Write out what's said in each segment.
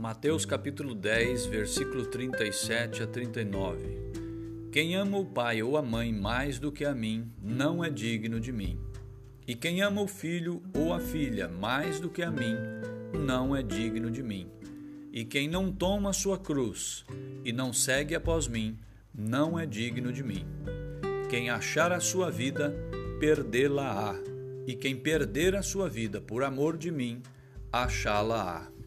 Mateus capítulo 10, versículo 37 a 39. Quem ama o pai ou a mãe mais do que a mim, não é digno de mim. E quem ama o filho ou a filha mais do que a mim, não é digno de mim. E quem não toma sua cruz e não segue após mim, não é digno de mim. Quem achar a sua vida, perdê-la-á. E quem perder a sua vida por amor de mim, achá-la-á.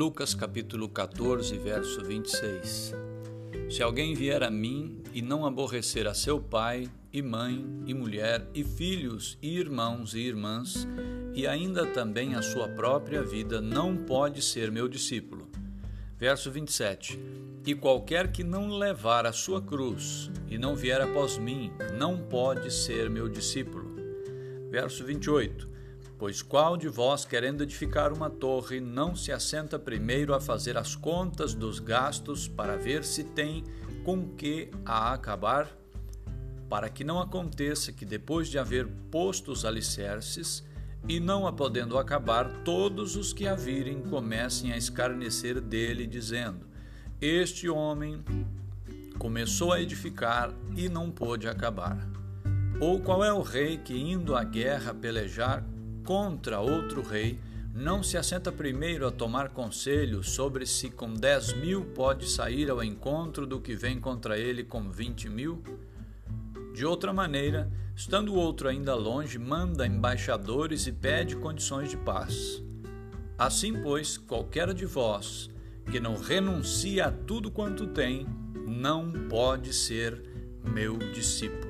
Lucas capítulo 14, verso 26. Se alguém vier a mim e não aborrecer a seu pai, e mãe, e mulher, e filhos, e irmãos e irmãs, e ainda também a sua própria vida, não pode ser meu discípulo. Verso 27. E qualquer que não levar a sua cruz e não vier após mim, não pode ser meu discípulo. Verso 28. Pois qual de vós, querendo edificar uma torre, não se assenta primeiro a fazer as contas dos gastos para ver se tem com que a acabar? Para que não aconteça que, depois de haver posto os alicerces, e não a podendo acabar, todos os que a virem comecem a escarnecer dele, dizendo: Este homem começou a edificar e não pôde acabar. Ou qual é o rei que, indo à guerra pelejar contra outro rei, não se assenta primeiro a tomar conselho sobre se com dez mil pode sair ao encontro do que vem contra ele com vinte mil? De outra maneira, estando o outro ainda longe, manda embaixadores e pede condições de paz. Assim, pois, qualquer de vós que não renuncia a tudo quanto tem, não pode ser meu discípulo.